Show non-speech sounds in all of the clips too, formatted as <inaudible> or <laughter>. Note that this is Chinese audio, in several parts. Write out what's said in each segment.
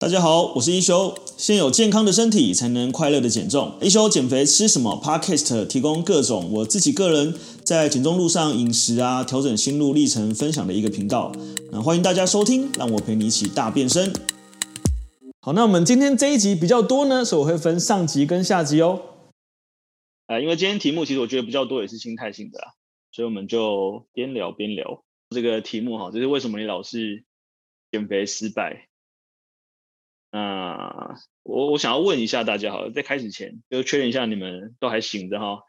大家好，我是一休。先有健康的身体，才能快乐的减重。一休减肥吃什么？Podcast 提供各种我自己个人在减重路上饮食啊，调整心路历程分享的一个频道。那欢迎大家收听，让我陪你一起大变身。好，那我们今天这一集比较多呢，所以我会分上集跟下集哦。呃，因为今天题目其实我觉得比较多，也是心态性的啦，所以我们就边聊边聊这个题目哈，就是为什么你老是减肥失败？那我我想要问一下大家，好了，在开始前就确认一下你们都还醒着哈，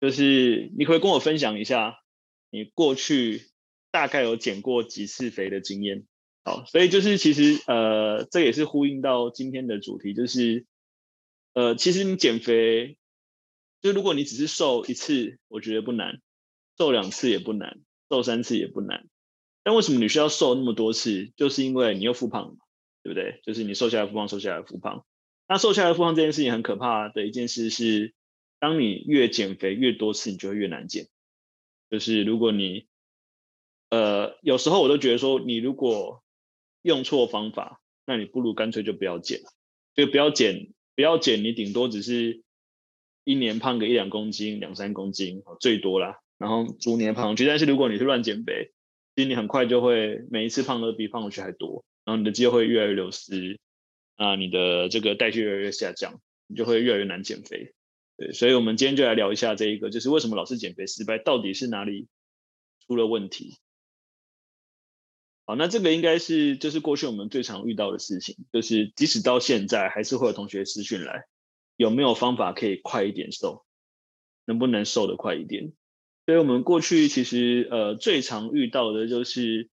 就是你可以跟我分享一下你过去大概有减过几次肥的经验。好，所以就是其实呃，这也是呼应到今天的主题，就是呃，其实你减肥，就如果你只是瘦一次，我觉得不难；瘦两次也不难，瘦三次也不难。但为什么你需要瘦那么多次？就是因为你又复胖了。对不对？就是你瘦下来复胖，瘦下来复胖。那瘦下来复胖这件事情很可怕的一件事是，当你越减肥越多次，你就会越难减。就是如果你，呃，有时候我都觉得说，你如果用错方法，那你不如干脆就不要减，就不要减，不要减，你顶多只是一年胖个一两公斤、两三公斤，最多啦。然后逐年胖上去。但是如果你是乱减肥，其实你很快就会每一次胖的比胖回去还多。然后你的肌肉会越来越流失，啊，你的这个代谢越来越下降，你就会越来越难减肥。对，所以我们今天就来聊一下这一个，就是为什么老是减肥失败，到底是哪里出了问题？好，那这个应该是就是过去我们最常遇到的事情，就是即使到现在还是会有同学私讯来，有没有方法可以快一点瘦？能不能瘦得快一点？所以我们过去其实呃最常遇到的就是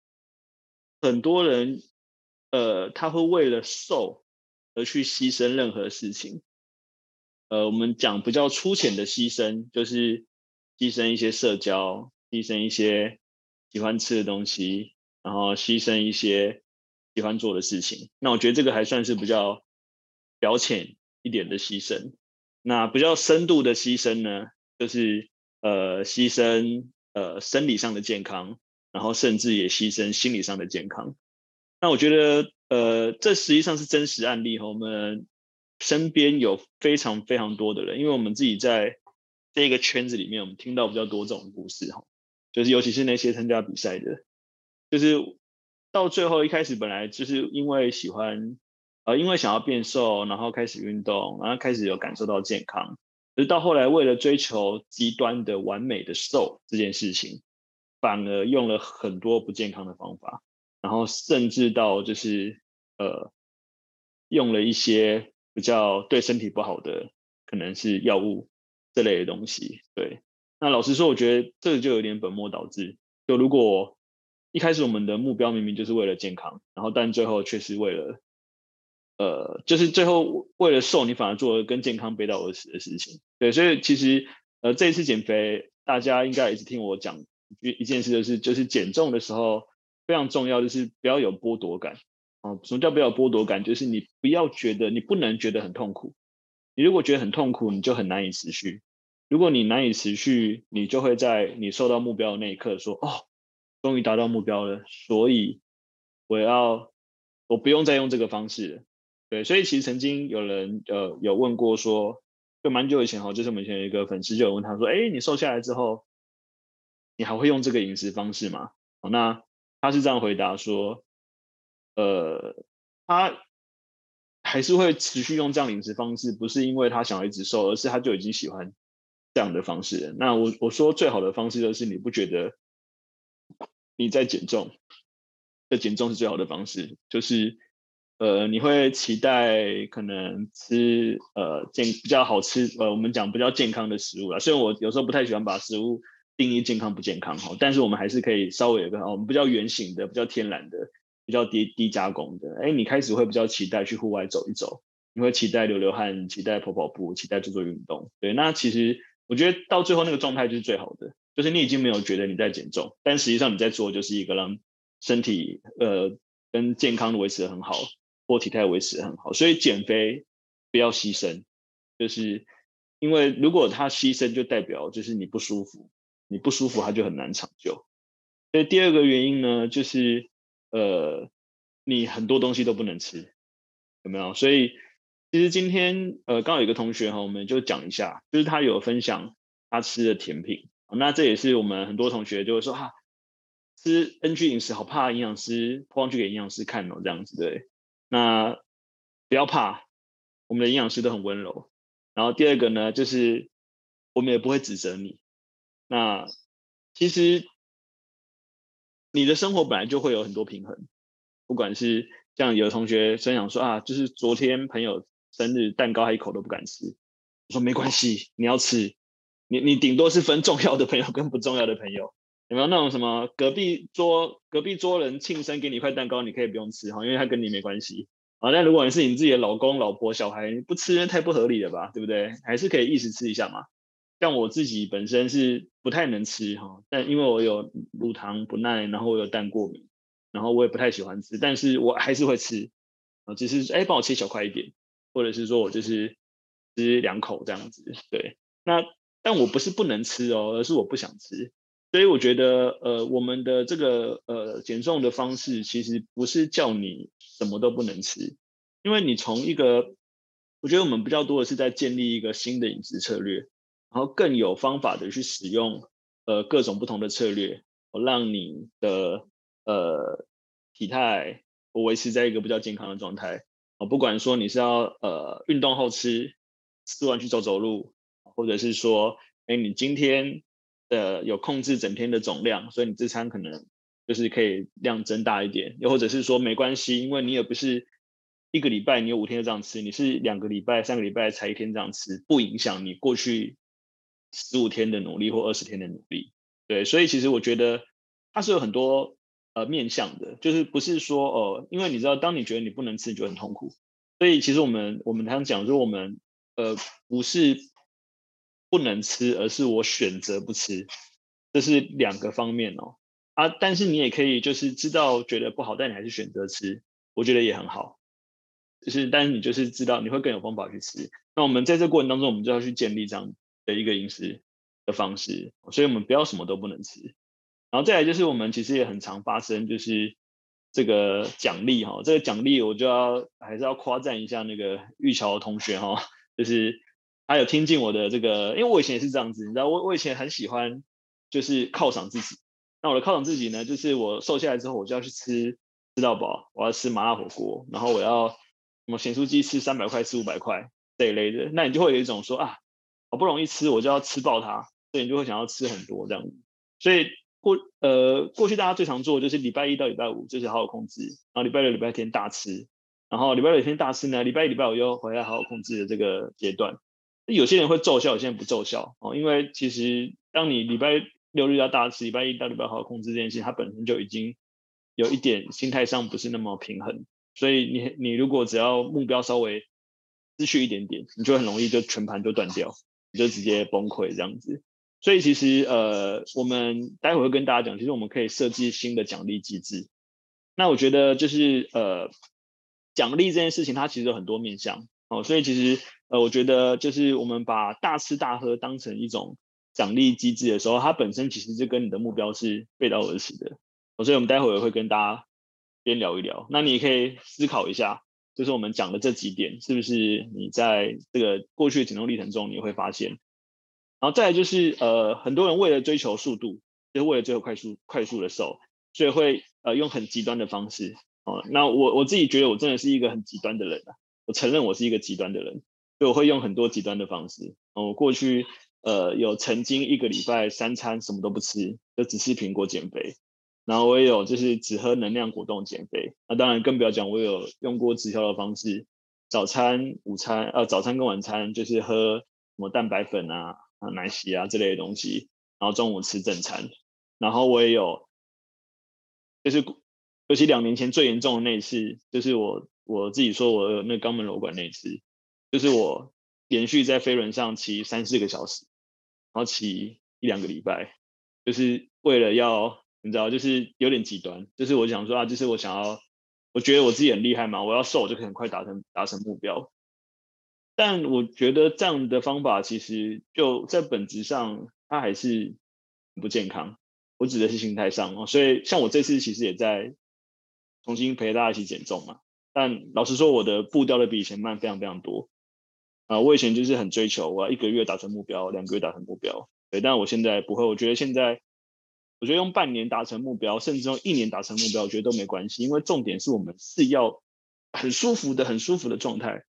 很多人。呃，他会为了瘦而去牺牲任何事情。呃，我们讲比较粗浅的牺牲，就是牺牲一些社交，牺牲一些喜欢吃的东西，然后牺牲一些喜欢做的事情。那我觉得这个还算是比较表浅一点的牺牲。那比较深度的牺牲呢，就是呃，牺牲呃生理上的健康，然后甚至也牺牲心理上的健康。那我觉得，呃，这实际上是真实案例哈。我们身边有非常非常多的人，因为我们自己在这个圈子里面，我们听到比较多这种故事哈。就是尤其是那些参加比赛的，就是到最后一开始本来就是因为喜欢，呃，因为想要变瘦，然后开始运动，然后开始有感受到健康，可是到后来为了追求极端的完美的瘦这件事情，反而用了很多不健康的方法。然后甚至到就是呃，用了一些比较对身体不好的，可能是药物这类的东西。对，那老实说，我觉得这就有点本末倒置。就如果一开始我们的目标明明就是为了健康，然后但最后却是为了，呃，就是最后为了瘦，你反而做了跟健康背道而驰的事情。对，所以其实呃这一次减肥，大家应该也是听我讲一一件事，就是就是减重的时候。非常重要的是不要有剥夺感啊！什么叫不要有剥夺感？就是你不要觉得你不能觉得很痛苦。你如果觉得很痛苦，你就很难以持续。如果你难以持续，你就会在你受到目标的那一刻说：“哦，终于达到目标了，所以我要我不用再用这个方式了。”对，所以其实曾经有人呃有问过说，就蛮久以前哈，就是我们以前一个粉丝就有问他说：“哎，你瘦下来之后，你还会用这个饮食方式吗？”好，那。他是这样回答说：“呃，他还是会持续用这样饮食方式，不是因为他想要一直瘦，而是他就已经喜欢这样的方式。那我我说最好的方式就是你不觉得你在减重，这减重是最好的方式，就是呃，你会期待可能吃呃健比较好吃呃，我们讲比较健康的食物啦。虽然我有时候不太喜欢把食物。”定义健康不健康哈，但是我们还是可以稍微有个，我们比较圆形的、比较天然的、比较低低加工的。哎，你开始会比较期待去户外走一走，你会期待流流汗，期待跑跑步，期待做做运动。对，那其实我觉得到最后那个状态就是最好的，就是你已经没有觉得你在减重，但实际上你在做就是一个让身体呃跟健康维持得很好，或体态维持得很好。所以减肥不要牺牲，就是因为如果他牺牲，就代表就是你不舒服。你不舒服，它就很难长久。所以第二个原因呢，就是呃，你很多东西都不能吃。有没有？所以其实今天呃，刚好有一个同学哈，我们就讲一下，就是他有分享他吃的甜品，那这也是我们很多同学就会说哈、啊，吃 NG 饮食好怕营养师泼上去给营养师看哦，这样子对。那不要怕，我们的营养师都很温柔。然后第二个呢，就是我们也不会指责你。那其实你的生活本来就会有很多平衡，不管是像有的同学分享说啊，就是昨天朋友生日蛋糕还一口都不敢吃，我说没关系，你要吃，你你顶多是分重要的朋友跟不重要的朋友，有没有那种什么隔壁桌隔壁桌人庆生给你一块蛋糕，你可以不用吃哈，因为他跟你没关系。啊，那如果你是你自己的老公、老婆、小孩，不吃太不合理了吧，对不对？还是可以意思吃一下嘛。像我自己本身是不太能吃哈，但因为我有乳糖不耐，然后我有蛋过敏，然后我也不太喜欢吃，但是我还是会吃。啊，只是哎，帮我切小块一点，或者是说我就是吃两口这样子。对，那但我不是不能吃哦，而是我不想吃。所以我觉得，呃，我们的这个呃减重的方式，其实不是叫你什么都不能吃，因为你从一个，我觉得我们比较多的是在建立一个新的饮食策略，然后更有方法的去使用呃各种不同的策略，让你的呃体态维持在一个比较健康的状态。啊，不管说你是要呃运动后吃，吃完去走走路，或者是说，哎，你今天。呃，有控制整天的总量，所以你这餐可能就是可以量增大一点，又或者是说没关系，因为你也不是一个礼拜你有五天就这样吃，你是两个礼拜、三个礼拜才一天这样吃，不影响你过去十五天的努力或二十天的努力。对，所以其实我觉得它是有很多呃面向的，就是不是说哦、呃，因为你知道，当你觉得你不能吃，你就很痛苦。所以其实我们我们常讲说，我们呃不是。不能吃，而是我选择不吃，这是两个方面哦。啊，但是你也可以就是知道觉得不好，但你还是选择吃，我觉得也很好。就是，但是你就是知道你会更有方法去吃。那我们在这过程当中，我们就要去建立这样的一个饮食的方式，所以我们不要什么都不能吃。然后再来就是我们其实也很常发生，就是这个奖励哈，这个奖励我就要还是要夸赞一下那个玉桥同学哈，就是。他有听进我的这个，因为我以前也是这样子，你知道，我我以前很喜欢就是犒赏自己。那我的犒赏自己呢，就是我瘦下来之后，我就要去吃吃到饱，我要吃麻辣火锅，然后我要什么咸酥鸡吃三百块，吃五百块这一类的。那你就会有一种说啊，好不容易吃，我就要吃爆它，所以你就会想要吃很多这样子。所以过呃过去大家最常做的就是礼拜一到礼拜五就是好好控制，然后礼拜六礼拜天大吃，然后礼拜六礼拜天大吃呢，礼拜一礼拜五又回来好好控制的这个阶段。有些人会奏效，有些人不奏效哦。因为其实当你礼拜六日要大吃，礼拜一到礼拜好好控制这件事情，它本身就已经有一点心态上不是那么平衡。所以你你如果只要目标稍微失去一点点，你就很容易就全盘就断掉，你就直接崩溃这样子。所以其实呃，我们待会会跟大家讲，其实我们可以设计新的奖励机制。那我觉得就是呃，奖励这件事情它其实有很多面向哦，所以其实。呃，我觉得就是我们把大吃大喝当成一种奖励机制的时候，它本身其实就跟你的目标是背道而驰的。所以，我们待会儿会跟大家边聊一聊。那你也可以思考一下，就是我们讲的这几点，是不是你在这个过去的减重历程中你会发现？然后再来就是，呃，很多人为了追求速度，就是为了追求快速快速的瘦，所以会呃用很极端的方式。哦，那我我自己觉得我真的是一个很极端的人啊，我承认我是一个极端的人。所以我会用很多极端的方式。我过去呃有曾经一个礼拜三餐什么都不吃，就只吃苹果减肥。然后我也有就是只喝能量果冻减肥。那当然更不要讲，我有用过直销的方式，早餐、午餐呃早餐跟晚餐就是喝什么蛋白粉啊、啊奶昔啊这类的东西，然后中午吃正餐。然后我也有就是尤其两年前最严重的那一次，就是我我自己说我有那肛门瘘管那一次。就是我连续在飞轮上骑三四个小时，然后骑一两个礼拜，就是为了要你知道，就是有点极端。就是我想说啊，就是我想要，我觉得我自己很厉害嘛，我要瘦，我就可以很快达成达成目标。但我觉得这样的方法其实就在本质上，它还是不健康。我指的是心态上哦，所以像我这次其实也在重新陪大家一起减重嘛。但老实说，我的步调的比以前慢非常非常多。啊、我以前就是很追求，我要一个月达成目标，两个月达成目标。对，但我现在不会。我觉得现在，我觉得用半年达成目标，甚至用一年达成目标，我觉得都没关系。因为重点是我们是要很舒服的、很舒服的状态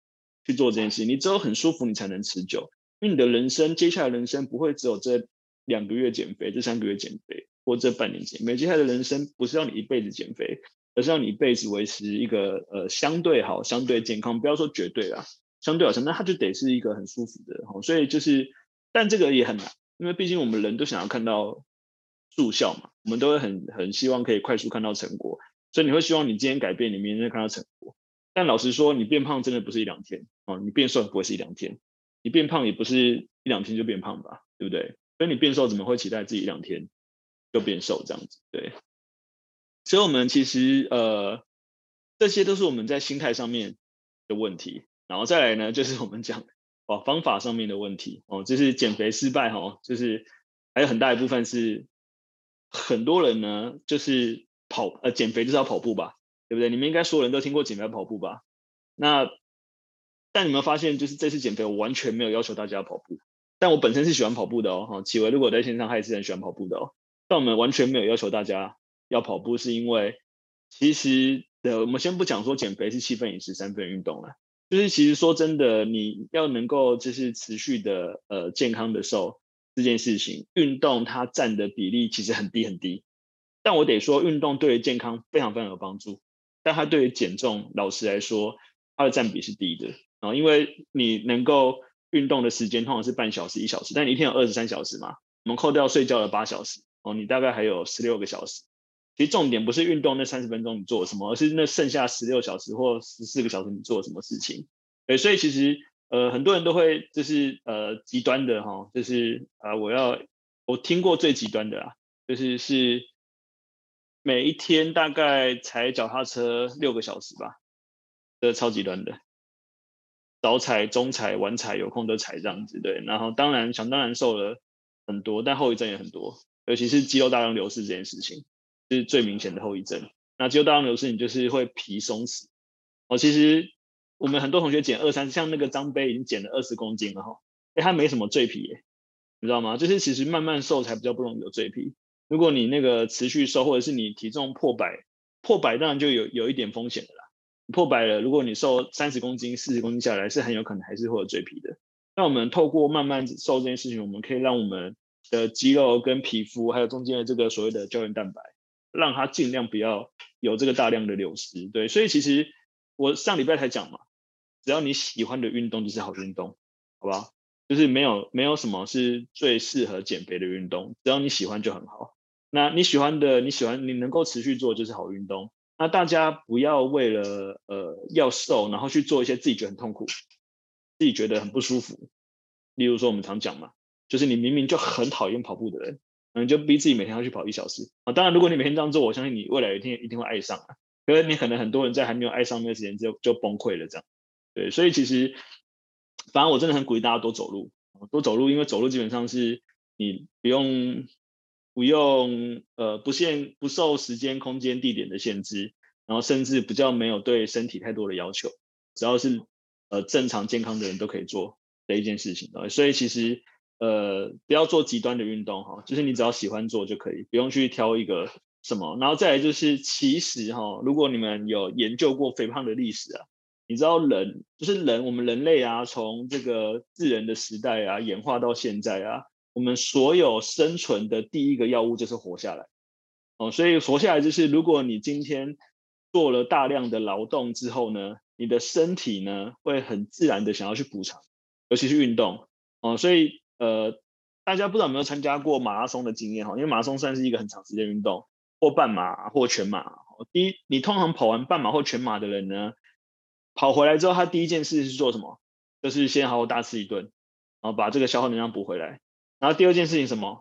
去做这件事。你只有很舒服，你才能持久。因为你的人生，接下来人生不会只有这两个月减肥，这三个月减肥，或这半年减肥。接下来的人生不是要你一辈子减肥，而是要你一辈子维持一个呃相对好、相对健康，不要说绝对啊，相对好像那它就得是一个很舒服的。所以就是，但这个也很难。因为毕竟我们人都想要看到速效嘛，我们都会很很希望可以快速看到成果，所以你会希望你今天改变，你明天看到成果。但老实说，你变胖真的不是一两天哦，你变瘦不会是一两天，你变胖也不是一两天就变胖吧，对不对？所以你变瘦怎么会期待自己一两天就变瘦这样子？对，所以我们其实呃，这些都是我们在心态上面的问题，然后再来呢，就是我们讲。哦，方法上面的问题哦，就是减肥失败哈，就是还有很大一部分是很多人呢，就是跑呃减肥就是要跑步吧，对不对？你们应该所有人都听过减肥跑步吧？那但你们发现，就是这次减肥我完全没有要求大家跑步，但我本身是喜欢跑步的哦。哈，启维如果在线上，他也是很喜欢跑步的哦。但我们完全没有要求大家要跑步，是因为其实呃，我们先不讲说减肥是七分饮食三分运动了。就是其实说真的，你要能够就是持续的呃健康的瘦这件事情，运动它占的比例其实很低很低。但我得说，运动对于健康非常非常有帮助，但它对于减重，老实来说，它的占比是低的啊。因为你能够运动的时间通常是半小时一小时，但你一天有二十三小时嘛，我们扣掉睡觉的八小时哦，你大概还有十六个小时。其实重点不是运动那三十分钟你做什么，而是那剩下十六小时或十四个小时你做什么事情。对，所以其实呃很多人都会就是呃极端的哈，就是啊、我要我听过最极端的啊，就是是每一天大概踩脚踏车六个小时吧，这超极端的，早踩、中踩、晚踩，有空都踩这样子对。然后当然想当然瘦了很多，但后遗症也很多，尤其是肌肉大量流失这件事情。是最明显的后遗症。那肌肉大量流失，你就是会皮松弛。哦，其实我们很多同学减二三，像那个张杯已经减了二十公斤了哈。哎，他没什么赘皮耶，你知道吗？就是其实慢慢瘦才比较不容易有赘皮。如果你那个持续瘦，或者是你体重破百，破百当然就有有一点风险的啦。破百了，如果你瘦三十公斤、四十公斤下来，是很有可能还是会有赘皮的。那我们透过慢慢瘦这件事情，我们可以让我们的肌肉跟皮肤，还有中间的这个所谓的胶原蛋白。让它尽量不要有这个大量的流失，对，所以其实我上礼拜才讲嘛，只要你喜欢的运动就是好运动，好不好？就是没有没有什么是最适合减肥的运动，只要你喜欢就很好。那你喜欢的，你喜欢你能够持续做就是好运动。那大家不要为了呃要瘦，然后去做一些自己觉得很痛苦、自己觉得很不舒服。例如说我们常讲嘛，就是你明明就很讨厌跑步的人。嗯，就逼自己每天要去跑一小时啊！当然，如果你每天这样做，我相信你未来一天一定会爱上啊。可是你可能很多人在还没有爱上那个时间就就崩溃了，这样。对，所以其实，反正我真的很鼓励大家多走路，多走路，因为走路基本上是你不用不用呃不限不受时间、空间、地点的限制，然后甚至比较没有对身体太多的要求，只要是呃正常健康的人都可以做的一件事情。所以其实。呃，不要做极端的运动哈，就是你只要喜欢做就可以，不用去挑一个什么。然后再来就是，其实哈，如果你们有研究过肥胖的历史啊，你知道人就是人，我们人类啊，从这个智人的时代啊，演化到现在啊，我们所有生存的第一个要务就是活下来。哦，所以活下来就是，如果你今天做了大量的劳动之后呢，你的身体呢会很自然的想要去补偿，尤其是运动哦，所以。呃，大家不知道有没有参加过马拉松的经验哈？因为马拉松算是一个很长时间运动，或半马或全马。第一，你通常跑完半马或全马的人呢，跑回来之后，他第一件事是做什么？就是先好好大吃一顿，然后把这个消耗能量补回来。然后第二件事情什么？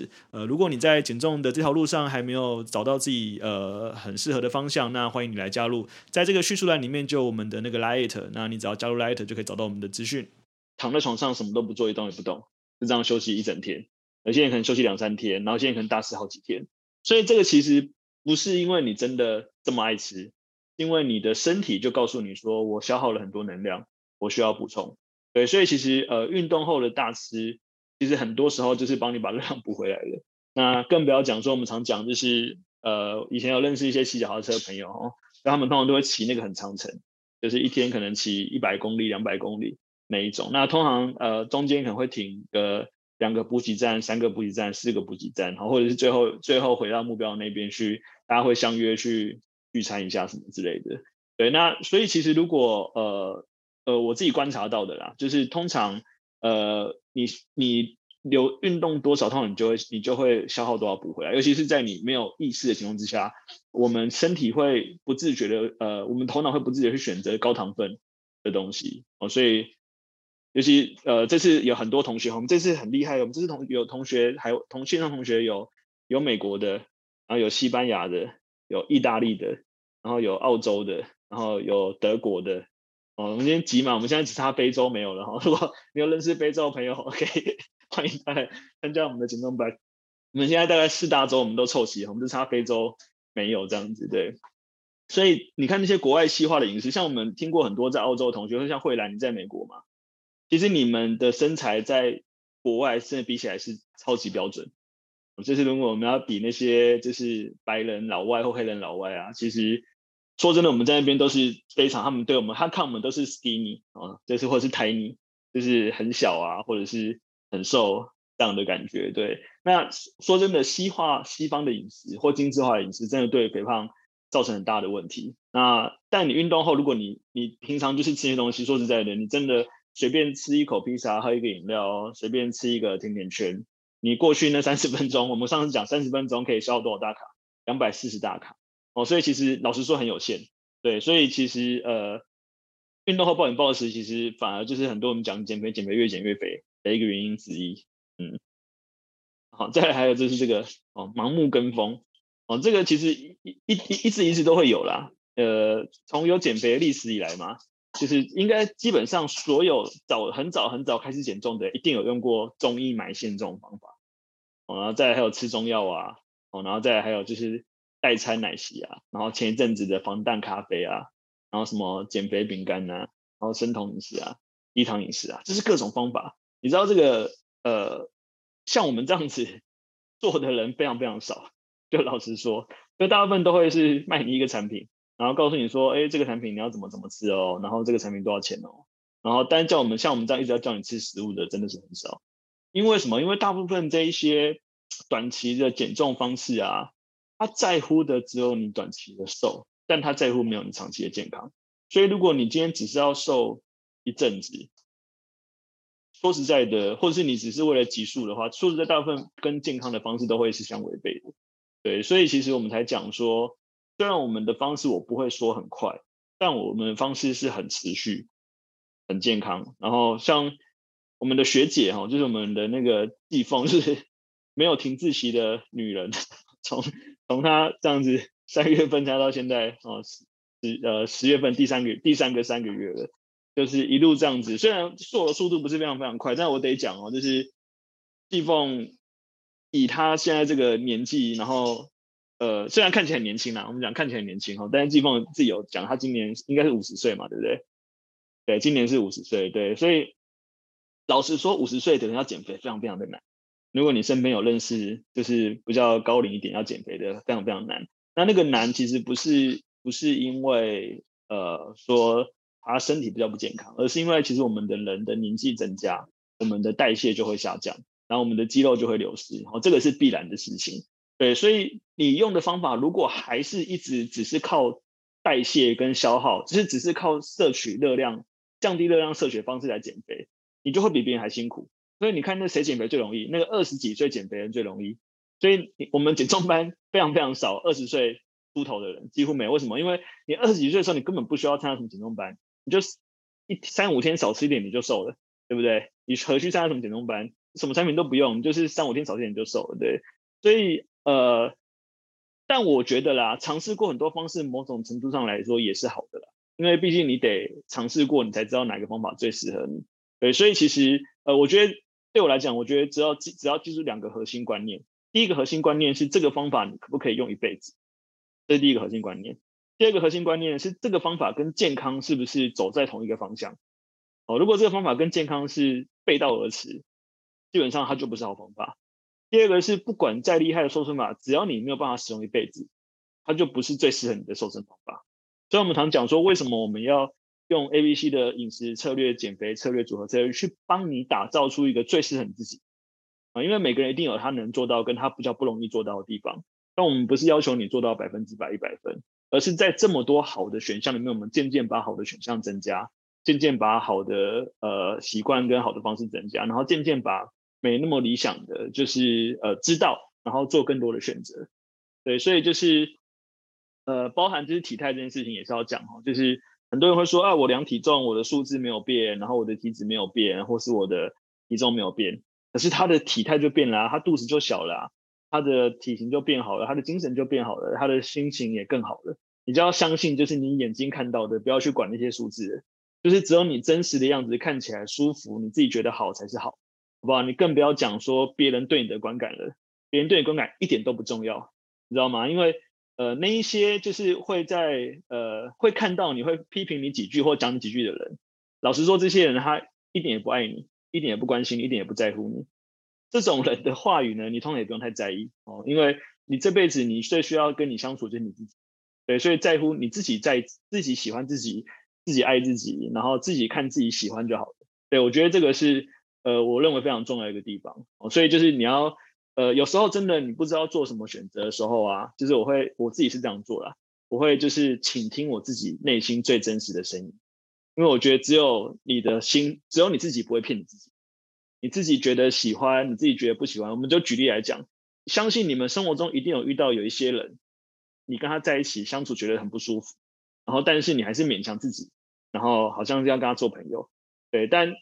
呃，如果你在减重的这条路上还没有找到自己呃很适合的方向，那欢迎你来加入，在这个叙述栏里面就有我们的那个 Light，那你只要加入 Light 就可以找到我们的资讯。躺在床上什么都不做，一动也不动，就这样休息一整天，有些人可能休息两三天，然后现在可能大吃好几天。所以这个其实不是因为你真的这么爱吃，因为你的身体就告诉你说，我消耗了很多能量，我需要补充。对，所以其实呃运动后的大吃。其实很多时候就是帮你把热量补回来的。那更不要讲说，我们常讲就是，呃，以前有认识一些骑脚踏车的朋友哦，那他们通常都会骑那个很长程，就是一天可能骑一百公里、两百公里那一种。那通常呃中间可能会停个两个补给站、三个补给站、四个补给站，然后或者是最后最后回到目标那边去，大家会相约去聚餐一下什么之类的。对，那所以其实如果呃呃我自己观察到的啦，就是通常。呃，你你有运动多少，通常你就会你就会消耗多少补回来。尤其是在你没有意识的情况之下，我们身体会不自觉的，呃，我们头脑会不自觉去选择高糖分的东西哦。所以，尤其呃，这次有很多同学，我们这次很厉害，我们这次同有同学，还有同线上同学有有美国的，然后有西班牙的，有意大利的，然后有澳洲的，然后有德国的。我们今天急嘛，我们现在只差非洲没有了哈。<laughs> 如果你有认识非洲的朋友，可以欢迎他来参加我们的减重班。我们现在大概四大洲我们都凑齐，我们就差非洲没有这样子，对。所以你看那些国外西化的饮食，像我们听过很多在澳洲的同学，或像慧兰你在美国嘛，其实你们的身材在国外甚至比起来是超级标准。就是如果我们要比那些就是白人老外或黑人老外啊，其实。说真的，我们在那边都是非常，他们对我们，他看我们都是 skinny 啊，就是或者是 tiny，就是很小啊，或者是很瘦这样的感觉。对，那说真的，西化西方的饮食或精致化的饮食，真的对肥胖造成很大的问题。那但你运动后，如果你你平常就是吃些东西，说实在的，你真的随便吃一口披萨，喝一个饮料，随便吃一个甜甜圈，你过去那三十分钟，我们上次讲三十分钟可以消耗多少大卡？两百四十大卡。哦，所以其实老实说很有限，对，所以其实呃，运动后暴饮暴食，其实反而就是很多人讲减肥，减肥越减越肥的一个原因之一，嗯，好，再来还有就是这个哦，盲目跟风，哦，这个其实一一一一直一直都会有啦，呃，从有减肥的历史以来嘛，就是应该基本上所有早很早很早开始减重的，一定有用过中医埋线这种方法，哦，然后再来还有吃中药啊，哦，然后再来还有就是。代餐奶昔啊，然后前一阵子的防弹咖啡啊，然后什么减肥饼干呐，然后生酮饮食啊，低糖饮食啊，这是各种方法。你知道这个呃，像我们这样子做的人非常非常少。就老实说，就大部分都会是卖你一个产品，然后告诉你说，哎，这个产品你要怎么怎么吃哦，然后这个产品多少钱哦，然后但叫我们像我们这样一直要叫你吃食物的，真的是很少。因为什么？因为大部分这一些短期的减重方式啊。他在乎的只有你短期的瘦，但他在乎没有你长期的健康。所以，如果你今天只是要瘦一阵子，说实在的，或者是你只是为了急速的话，说实在，大部分跟健康的方式都会是相违背的。对，所以其实我们才讲说，虽然我们的方式我不会说很快，但我们的方式是很持续、很健康。然后像我们的学姐哈，就是我们的那个季风，就是没有停滞期的女人。<laughs> 从从他这样子 <laughs> 三月份加到现在哦，十十呃十月份第三个第三个三个月了，就是一路这样子。虽然瘦的速度不是非常非常快，但我得讲哦，就是季凤以他现在这个年纪，然后呃虽然看起来很年轻啦，我们讲看起来很年轻哈，但是季凤自己有讲，他今年应该是五十岁嘛，对不对？对，今年是五十岁，对，所以老实说，五十岁的人要减肥非常非常的难。如果你身边有认识，就是比较高龄一点要减肥的，非常非常难。那那个难其实不是不是因为呃说他身体比较不健康，而是因为其实我们的人的年纪增加，我们的代谢就会下降，然后我们的肌肉就会流失，哦，这个是必然的事情。对，所以你用的方法如果还是一直只是靠代谢跟消耗，只是只是靠摄取热量、降低热量摄取方式来减肥，你就会比别人还辛苦。所以你看那谁减肥最容易？那个二十几岁减肥人最容易。所以我们减重班非常非常少，二十岁出头的人几乎没有。为什么？因为你二十几岁的时候，你根本不需要参加什么减重班，你就一三五天少吃一点你就瘦了，对不对？你何须参加什么减重班？什么产品都不用，就是三五天少吃点就瘦了，对。所以呃，但我觉得啦，尝试过很多方式，某种程度上来说也是好的啦，因为毕竟你得尝试过，你才知道哪个方法最适合你。对，所以其实呃，我觉得对我来讲，我觉得只要记只要记住两个核心观念，第一个核心观念是这个方法你可不可以用一辈子，这是第一个核心观念。第二个核心观念是这个方法跟健康是不是走在同一个方向？哦，如果这个方法跟健康是背道而驰。基本上它就不是好方法。第二个是，不管再厉害的瘦身法，只要你没有办法使用一辈子，它就不是最适合你的瘦身方法。所以我们常讲说，为什么我们要用 A、B、C 的饮食策略、减肥策略组合策略去帮你打造出一个最适合你自己啊？因为每个人一定有他能做到跟他比较不容易做到的地方。但我们不是要求你做到百分之百一百分，而是在这么多好的选项里面，我们渐渐把好的选项增加，渐渐把好的呃习惯跟好的方式增加，然后渐渐把没那么理想的，就是呃知道，然后做更多的选择，对，所以就是呃包含就是体态这件事情也是要讲哦，就是很多人会说啊，我量体重，我的数字没有变，然后我的体脂没有变，或是我的体重没有变，可是他的体态就变了，他肚子就小了，他的体型就变好了，他的精神就变好了，他的心情也更好了。你就要相信，就是你眼睛看到的，不要去管那些数字，就是只有你真实的样子看起来舒服，你自己觉得好才是好。好不好？你更不要讲说别人对你的观感了，别人对你观感一点都不重要，你知道吗？因为呃，那一些就是会在呃会看到你会批评你几句或讲你几句的人，老实说，这些人他一点也不爱你，一点也不关心你，一点也不在乎你。这种人的话语呢，你通常也不用太在意哦，因为你这辈子你最需要跟你相处就是你自己，对，所以在乎你自己在自己喜欢自己，自己爱自己，然后自己看自己喜欢就好了。对，我觉得这个是。呃，我认为非常重要的一个地方，哦，所以就是你要，呃，有时候真的你不知道做什么选择的时候啊，就是我会我自己是这样做啦，我会就是倾听我自己内心最真实的声音，因为我觉得只有你的心，只有你自己不会骗你自己，你自己觉得喜欢，你自己觉得不喜欢，我们就举例来讲，相信你们生活中一定有遇到有一些人，你跟他在一起相处觉得很不舒服，然后但是你还是勉强自己，然后好像是要跟他做朋友，对，但。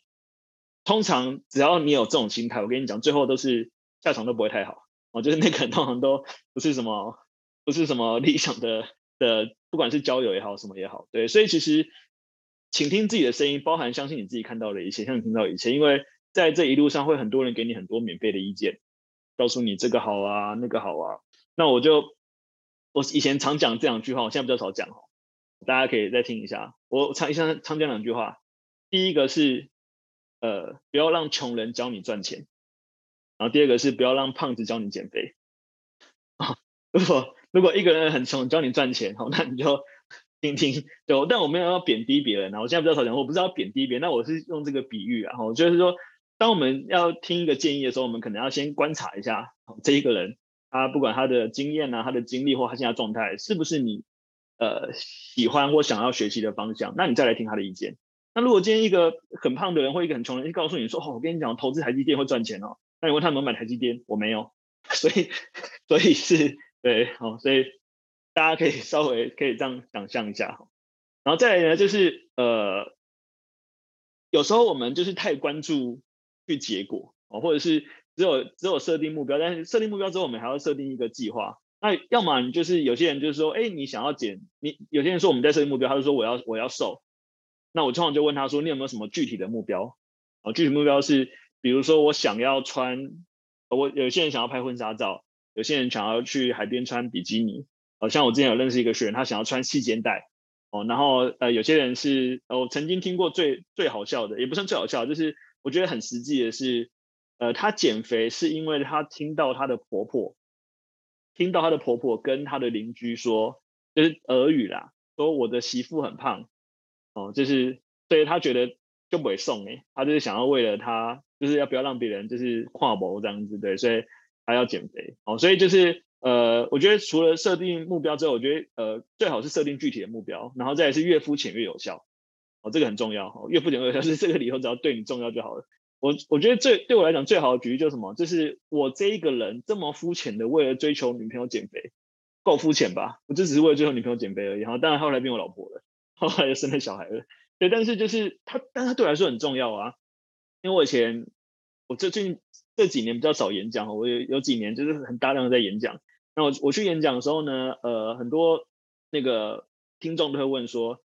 通常只要你有这种心态，我跟你讲，最后都是下场都不会太好哦。就是那个 <laughs> 通常都不是什么，不是什么理想的的，不管是交友也好，什么也好，对。所以其实请听自己的声音，包含相信你自己看到的一切，相信听到的一切，因为在这一路上会很多人给你很多免费的意见，告诉你这个好啊，那个好啊。那我就我以前常讲这两句话，我现在比较少讲，大家可以再听一下。我常常常讲两句话，第一个是。呃，不要让穷人教你赚钱。然后第二个是不要让胖子教你减肥。啊，如果如果一个人很穷教你赚钱，好，那你就听听。对，但我没有要贬低别人啊，我现在比较少讲，我不是要贬低别人，那我是用这个比喻啊，我就是说，当我们要听一个建议的时候，我们可能要先观察一下这一个人，他不管他的经验啊，他的经历或他现在状态，是不是你呃喜欢或想要学习的方向，那你再来听他的意见。那如果今天一个很胖的人或一个很穷人，就告诉你说：“哦，我跟你讲，投资台积电会赚钱哦。”那你问他有没有买台积电？我没有，<laughs> 所以，所以是对，好，所以大家可以稍微可以这样想象一下哈。然后再来呢，就是呃，有时候我们就是太关注去结果哦，或者是只有只有设定目标，但是设定目标之后，我们还要设定一个计划。那要么你就是有些人就是说：“哎，你想要减？”你有些人说我们在设定目标，他就说：“我要我要瘦。”那我通常就问他说：“你有没有什么具体的目标？啊，具体目标是，比如说我想要穿，我有些人想要拍婚纱照，有些人想要去海边穿比基尼。好像我之前有认识一个学员，他想要穿细肩带。哦，然后呃，有些人是，我曾经听过最最好笑的，也不算最好笑，就是我觉得很实际的是，呃，他减肥是因为他听到他的婆婆，听到他的婆婆跟他的邻居说，就是耳语啦，说我的媳妇很胖。哦，就是所以他觉得就不会送哎，他就是想要为了他，就是要不要让别人就是跨模这样子，对，所以他要减肥哦，所以就是呃，我觉得除了设定目标之后，我觉得呃最好是设定具体的目标，然后再是越肤浅越有效哦，这个很重要哦，越肤浅越有效是这个理由，只要对你重要就好了。我我觉得最对我来讲最好的举例就是什么？就是我这一个人这么肤浅的为了追求女朋友减肥，够肤浅吧？我就只是为了追求女朋友减肥而已。然后当然后来变我老婆了，后来又生了小孩了。对，但是就是他，但他对我来说很重要啊。因为我以前我最近这几年比较少演讲，我有有几年就是很大量的在演讲。那我我去演讲的时候呢，呃，很多那个听众都会问说：“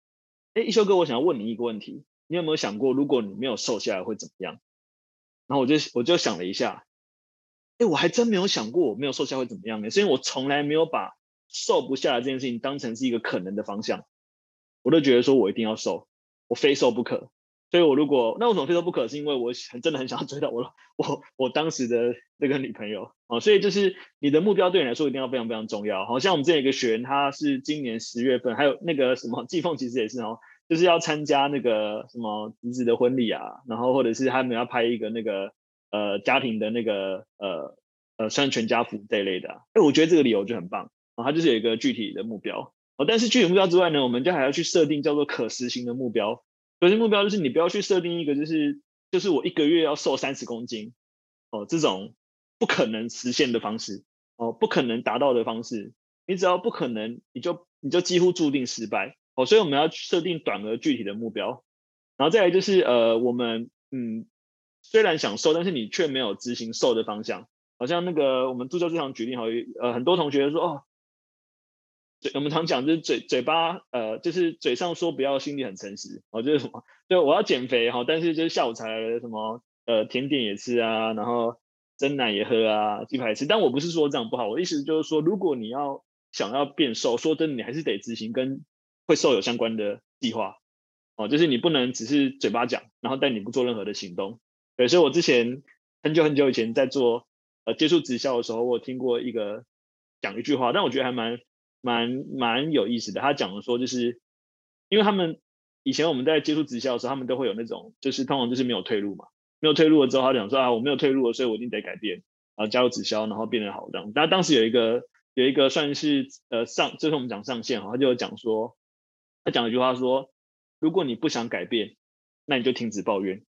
哎，一休哥，我想要问你一个问题，你有没有想过，如果你没有瘦下来会怎么样？”然后我就我就想了一下，哎，我还真没有想过我没有瘦下来会怎么样呢？所以我从来没有把瘦不下来这件事情当成是一个可能的方向，我都觉得说我一定要瘦，我非瘦不可。所以我如果那为什么非瘦不可？是因为我很真的很想要追到我我我当时的那个女朋友啊。所以就是你的目标对你来说一定要非常非常重要。好像我们这有一个学员，他是今年十月份，还有那个什么季凤，其实也是哦。就是要参加那个什么侄子的婚礼啊，然后或者是他们要拍一个那个呃家庭的那个呃呃算全家福这一类的，啊，哎，我觉得这个理由就很棒啊，他就是有一个具体的目标哦。但是具体目标之外呢，我们就还要去设定叫做可实行的目标。核心目标就是你不要去设定一个就是就是我一个月要瘦三十公斤哦，这种不可能实现的方式哦，不可能达到的方式，你只要不可能，你就你就几乎注定失败。哦，所以我们要设定短而具体的目标，然后再来就是呃，我们嗯，虽然想瘦，但是你却没有执行瘦的方向。好像那个我们助教这场举例，好，呃，很多同学说哦，嘴我们常讲就是嘴嘴巴呃，就是嘴上说不要，心里很诚实哦，就是什么，对，我要减肥哈，但是就是下午茶什么呃甜点也吃啊，然后蒸奶也喝啊，鸡排吃。但我不是说这样不好，我的意思就是说，如果你要想要变瘦，说真的，你还是得执行跟。会瘦有相关的计划哦，就是你不能只是嘴巴讲，然后但你不做任何的行动。对，所以我之前很久很久以前在做呃接触直销的时候，我听过一个讲一句话，但我觉得还蛮蛮蛮有意思的。他讲的说，就是因为他们以前我们在接触直销的时候，他们都会有那种就是通常就是没有退路嘛，没有退路了之后，他讲说啊，我没有退路了，所以我一定得改变，然后加入直销，然后变得好这样。但当时有一个有一个算是呃上，就是我们讲上线哈，他就有讲说。他讲了一句话说：“如果你不想改变，那你就停止抱怨。”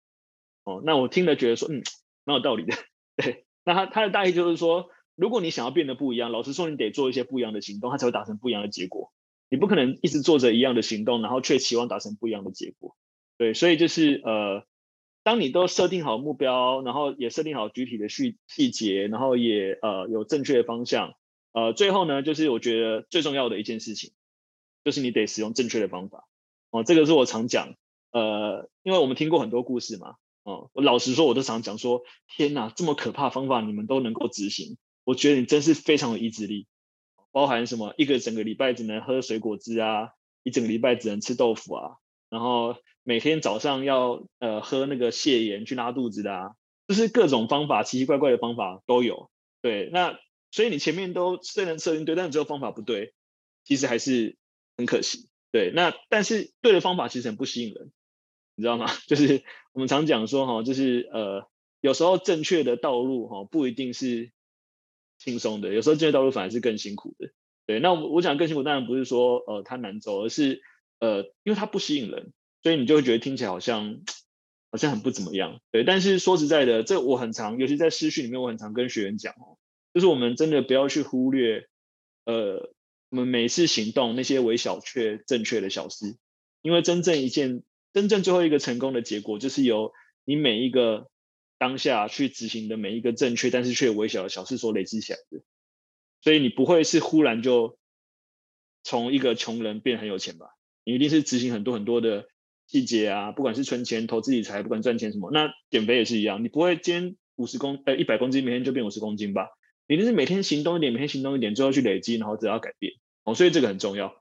哦，那我听了觉得说，嗯，蛮有道理的。<laughs> 对，那他他的大意就是说，如果你想要变得不一样，老实说，你得做一些不一样的行动，他才会达成不一样的结果。你不可能一直做着一样的行动，然后却期望达成不一样的结果。对，所以就是呃，当你都设定好目标，然后也设定好具体的细细节，然后也呃有正确的方向，呃，最后呢，就是我觉得最重要的一件事情。就是你得使用正确的方法哦，这个是我常讲，呃，因为我们听过很多故事嘛，哦，我老实说，我都常讲说，天哪，这么可怕方法你们都能够执行，我觉得你真是非常有意志力，包含什么一个整个礼拜只能喝水果汁啊，一整个礼拜只能吃豆腐啊，然后每天早上要呃喝那个泻盐去拉肚子的啊，就是各种方法奇奇怪怪的方法都有，对，那所以你前面都虽然设定对，但只有方法不对，其实还是。很可惜，对，那但是对的方法其实很不吸引人，你知道吗？<laughs> 就是我们常讲说哈，就是呃，有时候正确的道路哈不一定是轻松的，有时候正确道路反而是更辛苦的。对，那我我讲更辛苦，当然不是说呃它难走，而是呃因为它不吸引人，所以你就会觉得听起来好像好像很不怎么样。对，但是说实在的，这我很常，尤其在私训里面，我很常跟学员讲哦，就是我们真的不要去忽略呃。我们每次行动那些微小却正确的小事，因为真正一件真正最后一个成功的结果，就是由你每一个当下去执行的每一个正确但是却微小的小事所累积起来的。所以你不会是忽然就从一个穷人变很有钱吧？你一定是执行很多很多的细节啊，不管是存钱、投资理财，不管赚钱什么。那减肥也是一样，你不会今天五十公呃一百公斤，明天就变五十公斤吧？你就是每天行动一点，每天行动一点，最后去累积，然后只要改变哦，所以这个很重要。